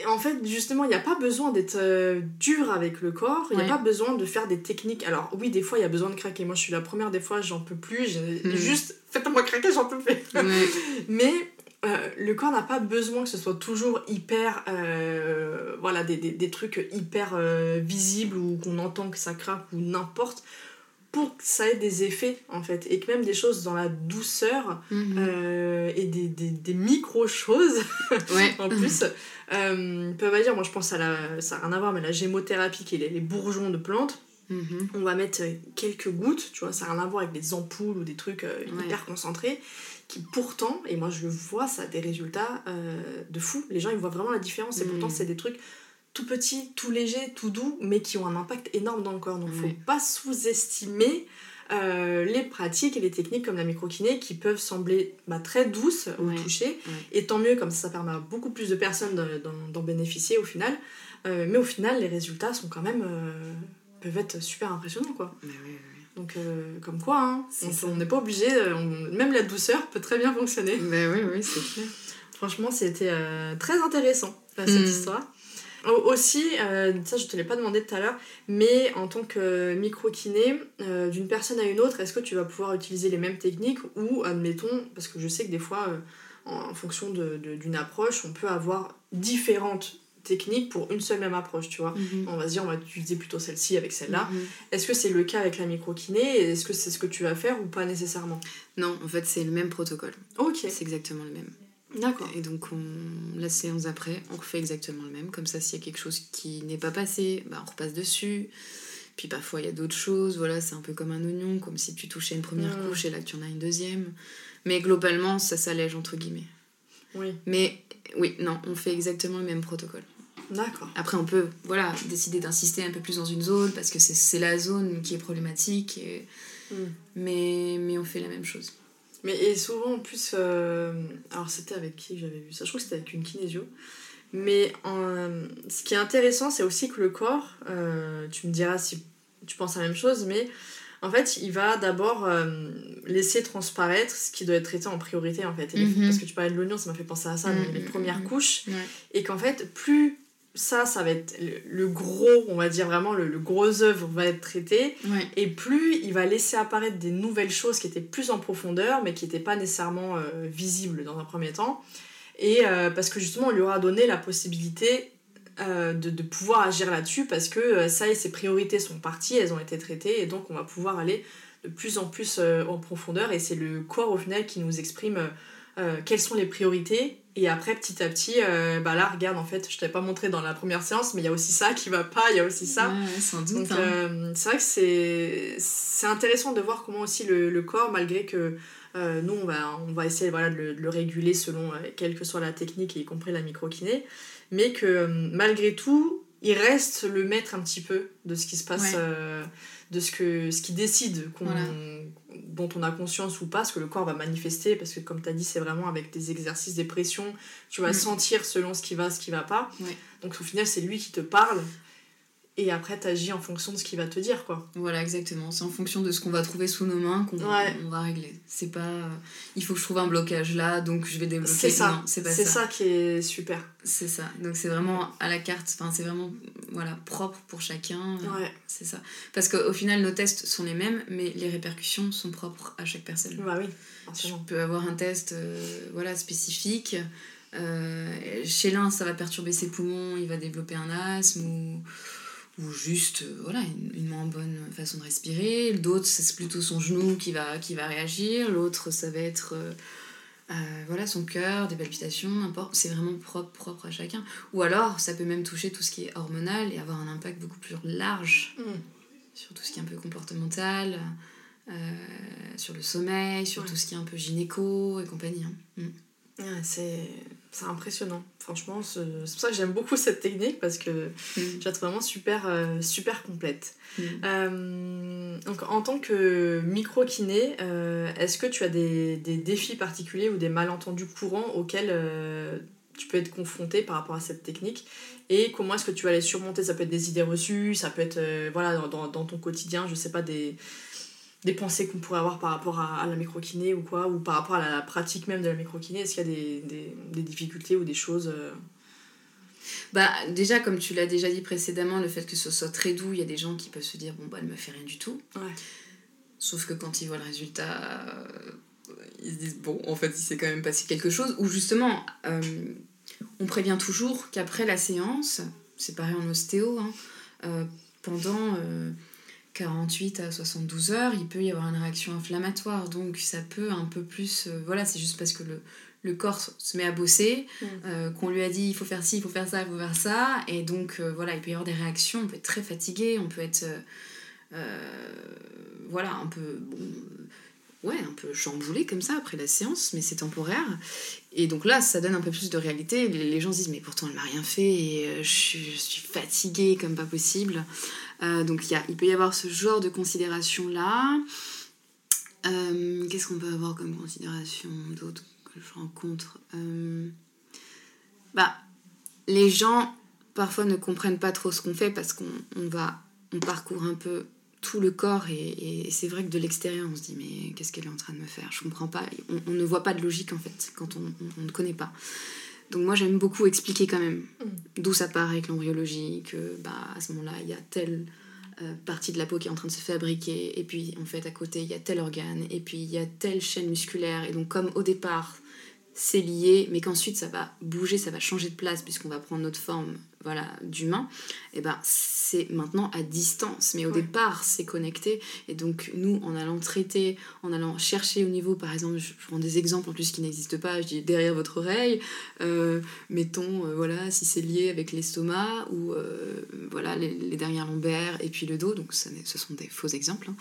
En fait, justement, il n'y a pas besoin d'être euh, dur avec le corps, il n'y a Ouais. pas besoin de faire des techniques. Alors, oui, des fois, il y a besoin de craquer. Moi, je suis la première, des fois, j'en peux plus. Mm. Juste, faites-moi craquer, j'en peux plus. Ouais. <laughs> Mais euh, le corps n'a pas besoin que ce soit toujours hyper. euh, voilà, des, des, des trucs hyper visibles ou qu'on entend que ça craque ou n'importe pour que ça ait des effets en fait. Et que même des choses dans la douceur Mhm. euh, et des, des, des micro-choses <laughs> Ouais. en plus euh, peuvent agir. Moi je pense à la. ça n'a rien à voir, mais la gémothérapie qui est les, les bourgeons de plantes. Mhm. On va mettre quelques gouttes, tu vois, ça n'a rien à voir avec des ampoules ou des trucs hyper concentrés, qui pourtant, et moi je le vois, ça a des résultats de fou. Les gens ils voient vraiment la différence, et pourtant mhm. c'est des trucs tout petits, tout légers, tout doux, mais qui ont un impact énorme dans le corps. Donc il ne faut pas sous-estimer euh, les pratiques et les techniques comme la microkiné qui peuvent sembler bah, très douces au toucher. Et tant mieux, comme ça, ça permet à beaucoup plus de personnes d'en bénéficier au final. Euh, mais au final, les résultats sont quand même. Euh, peuvent être super impressionnants, quoi. Donc, comme quoi, hein, on n'est pas obligé. même la douceur peut très bien fonctionner. Mais oui, oui, c'est clair. Franchement, c'était très intéressant, cette hmm. histoire. Aussi, euh, ça je te l'ai pas demandé tout à l'heure, mais en tant que micro-kiné, euh, d'une personne à une autre, est-ce que tu vas pouvoir utiliser les mêmes techniques ou, admettons, parce que je sais que des fois, euh, en, fonction d'une approche, on peut avoir différentes techniques pour une seule même approche, tu vois. Mhm. On va se dire, on va utiliser plutôt celle-ci avec celle-là. Mhm. Est-ce que c'est le cas avec la micro-kiné Est-ce que c'est ce que tu vas faire ou pas nécessairement? Non, en fait, c'est le même protocole. Ok. C'est exactement le même. D'accord. Et donc, on, la séance après, on refait exactement le même. Comme ça, s'il y a quelque chose qui n'est pas passé, bah, on repasse dessus. Puis parfois, il y a d'autres choses. Voilà, c'est un peu comme un oignon, comme si tu touchais une première mmh. couche et là, tu en as une deuxième. Mais globalement, ça s'allège, entre guillemets. Oui. Mais oui, non, on fait exactement le même protocole. D'accord. Après, on peut voilà, décider d'insister un peu plus dans une zone parce que c'est la zone qui est problématique. Et... Mmh. Mais, mais on fait la même chose. Mais et souvent en plus, euh, alors c'était avec qui j'avais vu ça? Je crois que c'était avec une kinésio. Mais ce qui est intéressant, c'est aussi que le corps, euh, tu me diras si tu penses la même chose, mais en fait, il va d'abord euh, laisser transparaître ce qui doit être traité en priorité, en fait. Mhm. Parce que tu parlais de l'oignon, ça m'a fait penser à ça, mhm. les premières couches. Et qu'en fait, plus ça, ça va être le, gros, on va dire vraiment, le, gros œuvre va être traité. Et plus il va laisser apparaître des nouvelles choses qui étaient plus en profondeur, mais qui n'étaient pas nécessairement euh, visibles dans un premier temps. Et euh, parce que justement, on lui aura donné la possibilité euh, de, de, pouvoir agir là-dessus, parce que ça et ses priorités sont parties, elles ont été traitées, et donc on va pouvoir aller de plus en plus en profondeur. Et c'est le corps au final qui nous exprime quelles sont les priorités et après, petit à petit, euh, bah là, regarde, en fait, je t'avais pas montré dans la première séance, mais il y a aussi ça qui va pas, il y a aussi ça. sans doute. Hein. Euh, c'est vrai que c'est, c'est intéressant de voir comment aussi le, le corps, malgré que euh, nous, on va, on va essayer voilà, de, le, de le réguler selon quelle que soit la technique, y compris la microkiné, mais que malgré tout, il reste le maître un petit peu de ce qui se passe de ce, que, ce qui décide dont on a conscience ou pas, ce que le corps va manifester, parce que comme tu as dit, c'est vraiment avec des exercices, des pressions, tu vas mm. sentir selon ce qui va, ce qui va pas. Donc au final, c'est lui qui te parle et après t'agis en fonction de ce qu'il va te dire quoi. Voilà exactement. C'est en fonction de ce qu'on va trouver sous nos mains qu'on on va régler. C'est pas euh, il faut que je trouve un blocage là donc je vais débloquer c'est ça. c'est ça. qui est super. C'est ça. Donc c'est vraiment à la carte enfin c'est vraiment voilà propre pour chacun ouais. c'est ça. Parce qu'au final nos tests sont les mêmes mais les répercussions sont propres à chaque personne. Bah oui je peux avoir un test euh, voilà spécifique euh, chez l'un ça va perturber ses poumons il va développer un asthme ou ou juste euh, voilà une, moins bonne façon de respirer d'autres c'est plutôt son genou qui va qui va réagir l'autre ça va être euh, euh, voilà son cœur des palpitations n'importe c'est vraiment propre propre à chacun ou alors ça peut même toucher tout ce qui est hormonal et avoir un impact beaucoup plus large mm. sur tout ce qui est un peu comportemental sur le sommeil sur tout ce qui est un peu gynéco et compagnie hein. mm. c'est c'est impressionnant. Franchement, c'est pour ça que j'aime beaucoup cette technique parce que mm. je la trouve vraiment super, euh, super complète. Mm. Euh, donc, en tant que micro-kiné, euh, est-ce que tu as des, des, défis particuliers ou des malentendus courants auxquels tu peux être confronté par rapport à cette technique? Et comment est-ce que tu vas les surmonter? Ça peut être des idées reçues, ça peut être voilà, dans, dans ton quotidien, je sais pas, des, des pensées qu'on pourrait avoir par rapport à, la microkiné ou quoi, ou par rapport à la pratique même de la microkiné Est-ce qu'il y a des, des, des, difficultés ou des choses euh Bah déjà, comme tu l'as déjà dit précédemment, le fait que ce soit très doux, il y a des gens qui peuvent se dire, bon, bah elle me fait rien du tout. Ouais. Sauf que quand ils voient le résultat, euh, ils se disent, bon, en fait, il s'est quand même passé quelque chose. Ou justement, euh, on prévient toujours qu'après la séance, c'est pareil en ostéo, hein, pendant 48 à 72 heures, il peut y avoir une réaction inflammatoire. Donc ça peut un peu plus... Euh, voilà, c'est juste parce que le, le corps se met à bosser, mm. euh, qu'on lui a dit il faut faire ci, il faut faire ça, il faut faire ça. Et donc euh, voilà, il peut y avoir des réactions, on peut être très fatigué, on peut être voilà, un peu ouais, un peu chamboulé comme ça après la séance, mais c'est temporaire. Et donc là, ça donne un peu plus de réalité. Les gens se disent, mais pourtant, elle m'a rien fait et euh, je, suis, fatiguée comme pas possible. Euh, donc y il peut y avoir ce genre de considération-là. Euh, qu'est-ce qu'on peut avoir comme considération d'autres que je rencontre Bah, les gens parfois ne comprennent pas trop ce qu'on fait parce qu'on va, on parcourt un peu tout le corps et, c'est vrai que de l'extérieur on se dit mais qu'est-ce qu'elle est en train de me faire? Je comprends pas. On, ne voit pas de logique en fait quand on, ne connaît pas. Donc moi j'aime beaucoup expliquer quand même mm. d'où ça part avec l'embryologie que bah à ce moment-là il y a telle euh, partie de la peau qui est en train de se fabriquer et puis en fait à côté il y a tel organe et puis il y a telle chaîne musculaire. Et donc comme au départ c'est lié, mais qu'ensuite ça va bouger, ça va changer de place puisqu'on va prendre notre forme voilà, d'humain, et eh ben c'est maintenant à distance. Mais au départ, c'est connecté. Et donc, nous, en allant traiter, en allant chercher au niveau, par exemple, je prends des exemples en plus qui n'existent pas, je dis derrière votre oreille, euh, mettons, euh, voilà, si c'est lié avec l'estomac ou euh, voilà, les, les, derrière lombaires et puis le dos, donc ce sont des faux exemples. Hein.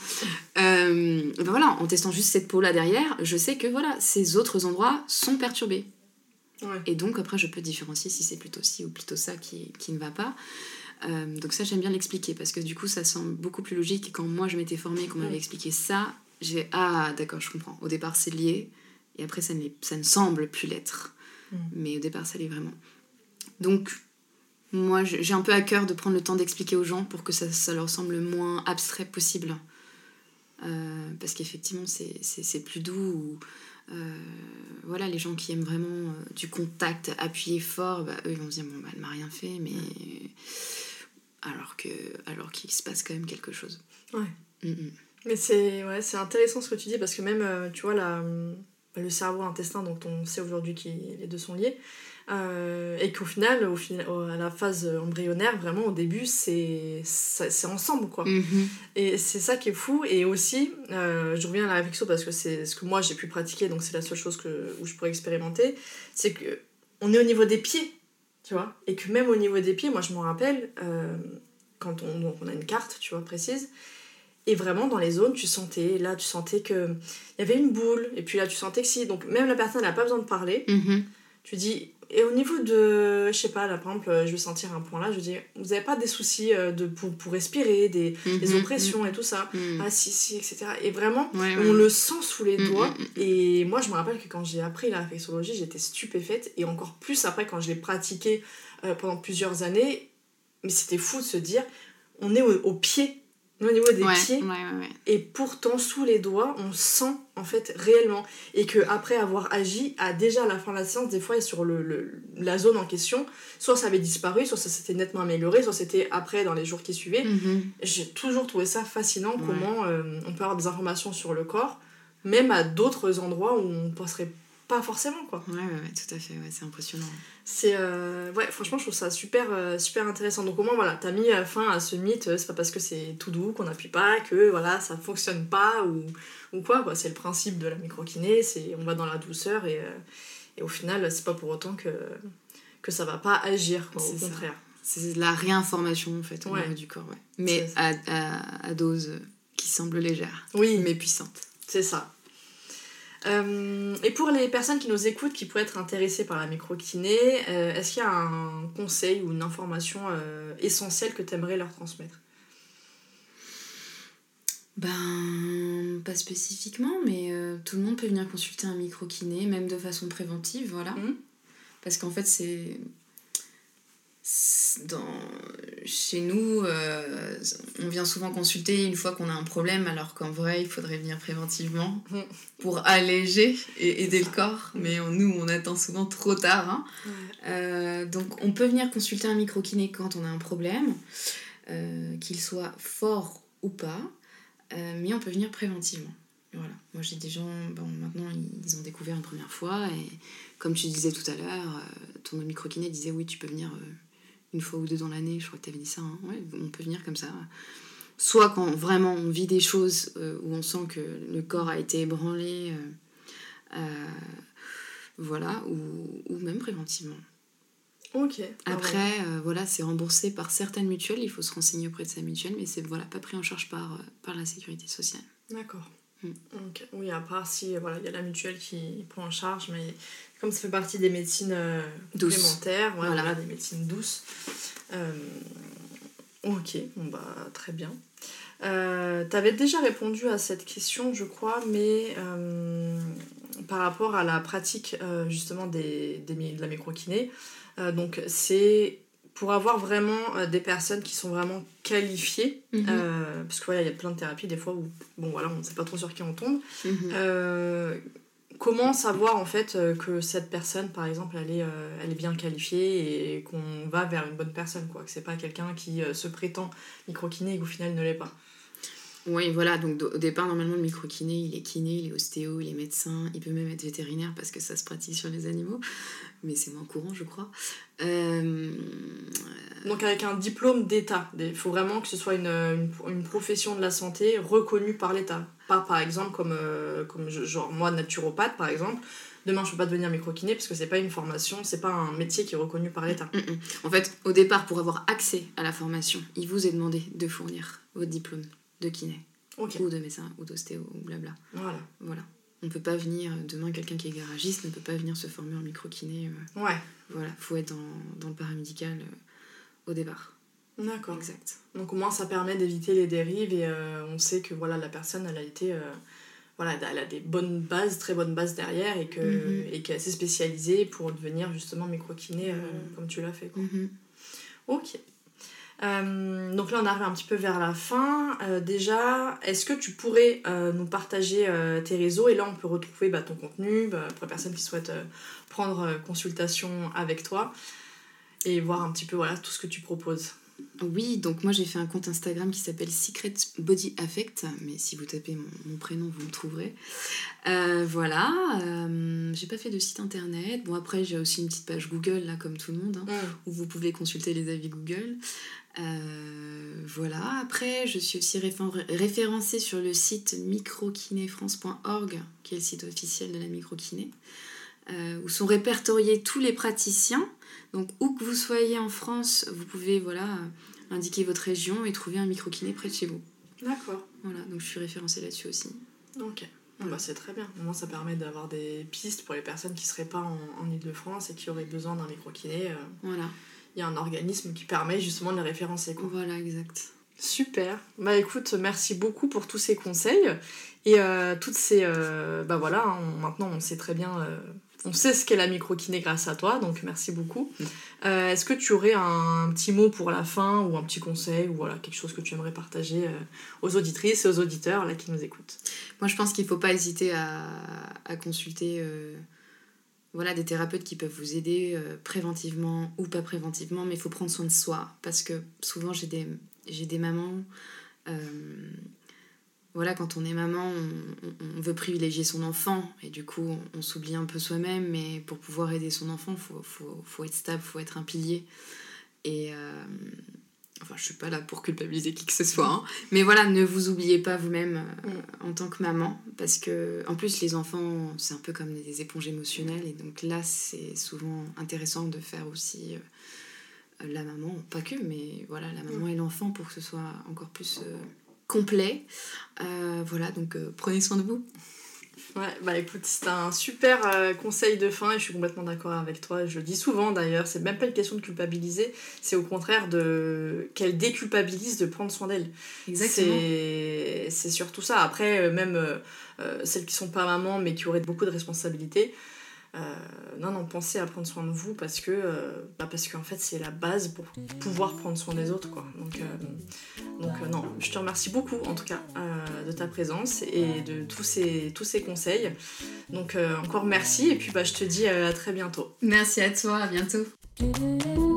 <laughs> ben voilà, en testant juste cette peau-là derrière, je sais que voilà, ces autres endroits sont perturbés. Et donc après, je peux différencier si c'est plutôt ci ou plutôt ça qui, qui ne va pas. Euh, donc ça, j'aime bien l'expliquer parce que du coup, ça semble beaucoup plus logique. Et quand moi, je m'étais formée, qu'on m'avait expliqué ça, j'ai ah d'accord, je comprends. Au départ, c'est lié, et après, ça, ça ne semble plus l'être. Mm. Mais au départ, ça l'est vraiment. Donc, moi, j'ai un peu à cœur de prendre le temps d'expliquer aux gens pour que ça, ça leur semble le moins abstrait possible. Euh, parce qu'effectivement, c'est plus doux. Euh, voilà, les gens qui aiment vraiment euh, du contact appuyé fort, bah, eux ils vont se dire bon bah, elle m'a rien fait, mais alors que alors qu'il se passe quand même quelque chose. Ouais. Mm, mm. Mais c'est ouais, c'est intéressant ce que tu dis parce que même euh, tu vois la, le cerveau intestin dont on sait aujourd'hui que les deux sont liés euh, et qu'au final, au final, à la phase embryonnaire, vraiment au début, c'est ensemble quoi. Mhm. Et c'est ça qui est fou. Et aussi, euh, je reviens à la réflexion parce que c'est ce que moi j'ai pu pratiquer, donc c'est la seule chose que, où je pourrais expérimenter, c'est que on est au niveau des pieds, tu vois, et que même au niveau des pieds, moi je m'en rappelle, euh, quand on, donc on a une carte, tu vois, précise, et vraiment, dans les zones, tu sentais, là, tu sentais qu'il y avait une boule, et puis là, tu sentais que si, donc même la personne n'a pas besoin de parler, mhm. tu dis, et au niveau de, je sais pas, là par exemple, je vais sentir un point là, je dis, vous avez pas des soucis euh, de, pour, pour respirer, des, mhm, des oppressions mhm. et tout ça mhm. Ah si, si, etc. Et vraiment, on le sent sous les doigts. Et moi, je me rappelle que quand j'ai appris la réflexologie, j'étais stupéfaite. Et encore plus après, quand je l'ai pratiqué euh, pendant plusieurs années, mais c'était fou de se dire, on est au, au pied au niveau des pieds. et pourtant, sous les doigts, on sent en fait réellement. Et que après avoir agi, à déjà à la fin de la séance, des fois, sur le, le, la zone en question, soit ça avait disparu, soit ça s'était nettement amélioré, soit c'était après dans les jours qui suivaient. Mm-hmm. J'ai toujours trouvé ça fascinant comment euh, on peut avoir des informations sur le corps, même à d'autres endroits où on passerait pas forcément quoi. Ouais, ouais, tout à fait, ouais, c'est impressionnant. C'est euh, ouais, franchement, je trouve ça super euh, super intéressant. Donc au moins voilà, t'as mis euh, fin à ce mythe, c'est pas parce que c'est tout doux qu'on n'appuie pas que voilà, ça fonctionne pas ou, ou quoi quoi, c'est le principe de la microkiné, c'est on va dans la douceur et, et au final, c'est pas pour autant que que ça va pas agir quoi, au contraire. C'est la réinformation en fait au niveau du corps, ouais. Mais à, à, à dose qui semble légère, oui, mais puissante. C'est ça. Euh, et pour les personnes qui nous écoutent, qui pourraient être intéressées par la microkiné, euh, est-ce qu'il y a un conseil ou une information euh, essentielle que tu aimerais leur transmettre? Ben, pas spécifiquement, mais tout le monde peut venir consulter un microkiné, même de façon préventive, voilà. Mmh. Parce qu'en fait, c'est dans, chez nous, euh, on vient souvent consulter une fois qu'on a un problème, alors qu'en vrai, il faudrait venir préventivement mm. pour alléger et aider le corps. Mais nous, on attend souvent trop tard. Hein. Euh, donc, on peut venir consulter un microkiné quand on a un problème, euh, qu'il soit fort ou pas, mais on peut venir préventivement. Voilà. Moi, j'ai des gens, bon, maintenant, ils ont découvert une première fois, et comme tu disais tout à l'heure, ton microkiné disait oui, tu peux venir une fois ou deux dans l'année, je crois que tu avais dit ça, hein. on peut venir comme ça. Soit quand vraiment on vit des choses euh, où on sent que le corps a été ébranlé, euh, euh, voilà, ou, ou, même préventivement. Ok. Après, voilà, c'est remboursé par certaines mutuelles, il faut se renseigner auprès de sa mutuelle, mais c'est voilà, pas pris en charge par, par la sécurité sociale. D'accord. Mm. Oui, à part si voilà, il y a la mutuelle qui prend en charge, mais comme ça fait partie des médecines euh, complémentaires, ouais, Voilà. voilà, des médecines douces. Euh, ok, bon bah très bien. Euh, tu avais déjà répondu à cette question, je crois, mais euh, par rapport à la pratique euh, justement des, des de la microkiné, euh, donc c'est pour avoir vraiment euh, des personnes qui sont vraiment qualifiées, Mhm. euh, parce que voilà, il y a plein de thérapies des fois où bon voilà, on ne sait pas trop sur qui on tombe. Mhm. Euh, comment savoir en fait que cette personne par exemple elle est, elle est bien qualifiée et qu'on va vers une bonne personne quoi que c'est pas quelqu'un qui se prétend micro-kiné et qu'au final ne l'est pas? Oui, voilà, donc au départ, normalement, le micro-kiné, il est kiné, il est ostéo, il est médecin, il peut même être vétérinaire parce que ça se pratique sur les animaux, mais c'est moins courant, je crois. Euh, donc avec un diplôme d'état il faut vraiment que ce soit une, une, une profession de la santé reconnue par l'état. Pas par exemple comme, euh, comme je- genre moi naturopathe par exemple. Demain je peux pas devenir micro-kiné parce que c'est pas une formation c'est pas un métier qui est reconnu par l'état. Mm, mm. En fait, au départ, pour avoir accès à la formation, il vous est demandé de fournir votre diplôme de kiné, ou de médecin, ou d'ostéo, ou blabla. voilà Voilà. On peut pas venir, demain, quelqu'un qui est garagiste ne peut pas venir se former en micro-kiné. euh, ouais voilà, faut être dans, dans le paramédical euh, au départ. d'accord Exact. Donc au moins ça permet d'éviter les dérives et euh, on sait que voilà la personne elle a été euh, voilà elle a des bonnes bases très bonnes bases derrière et que Mhm. et qu'elle s'est spécialisée pour devenir justement micro-kiné euh, Mhm. comme tu l'as fait quoi. Mhm. Ok. Euh, donc là on arrive un petit peu vers la fin. Euh, déjà, est-ce que tu pourrais euh, nous partager tes réseaux? Et là on peut retrouver bah, ton contenu bah, pour les personnes qui souhaitent prendre consultation avec toi et voir un petit peu voilà tout ce que tu proposes. Oui, donc moi j'ai fait un compte Instagram qui s'appelle Secret Body Affect, mais si vous tapez mon, mon prénom, vous me trouverez. Euh, voilà, euh, j'ai pas fait de site internet. Bon, après j'ai aussi une petite page Google, là, comme tout le monde, hein, où vous pouvez consulter les avis Google. Euh, voilà, après je suis aussi réfé- référencée sur le site microkinéfrance.org, qui est le site officiel de la microkiné, euh, où sont répertoriés tous les praticiens. Donc où que vous soyez en France, vous pouvez voilà, indiquer votre région et trouver un microkiné près de chez vous. D'accord. Voilà, donc je suis référencée là-dessus aussi. Ok. Bah, c'est très bien. Au moins, ça permet d'avoir des pistes pour les personnes qui seraient pas en, en Ile-de-France et qui auraient besoin d'un micro-kiné. Euh, Voilà, Il y a un organisme qui permet justement de les référencer. Quoi. voilà, exact. Super. Bah écoute, merci beaucoup pour tous ces conseils et euh, toutes ces. euh, bah voilà, hein, maintenant on sait très bien. euh, on sait ce qu'est la micro-kiné grâce à toi, donc merci beaucoup. Mm. Euh, Est-ce que tu aurais un, petit mot pour la fin ou un petit conseil ou voilà, quelque chose que tu aimerais partager aux auditrices et aux auditeurs là, qui nous écoutent? Moi, je pense qu'il ne faut pas hésiter à, à consulter voilà, des thérapeutes qui peuvent vous aider euh, préventivement ou pas préventivement, mais il faut prendre soin de soi. Parce que souvent, j'ai des, j'ai des mamans. euh, voilà, quand on est maman, on, veut privilégier son enfant et du coup, on, s'oublie un peu soi-même. Mais pour pouvoir aider son enfant, il faut, faut, faut être stable, il faut être un pilier. Et euh, enfin, je suis pas là pour culpabiliser qui que ce soit, hein. mais voilà, ne vous oubliez pas vous-même euh, en tant que maman, parce que en plus les enfants, c'est un peu comme des éponges émotionnelles, et donc là, c'est souvent intéressant de faire aussi euh, la maman, pas que, mais voilà, la maman et l'enfant pour que ce soit encore plus euh, complet. Voilà, donc prenez soin de vous. Ouais, bah écoute, c'est un super euh, conseil de fin et je suis complètement d'accord avec toi. Je le dis souvent d'ailleurs, c'est même pas une question de culpabiliser, c'est au contraire de qu'elle déculpabilise de prendre soin d'elle. C'est c'est surtout ça. Après, euh, même euh, celles qui sont pas mamans mais qui auraient beaucoup de responsabilités, non, non, pensez à prendre soin de vous parce que, euh, bah parce qu'en fait, c'est la base pour pouvoir prendre soin des autres, quoi. Donc, euh, donc euh, non, je te remercie beaucoup, en tout cas, euh, de ta présence et de tous ces, tous ces conseils. Donc, euh, encore merci et puis bah, je te dis euh, à très bientôt. Merci à toi, à bientôt.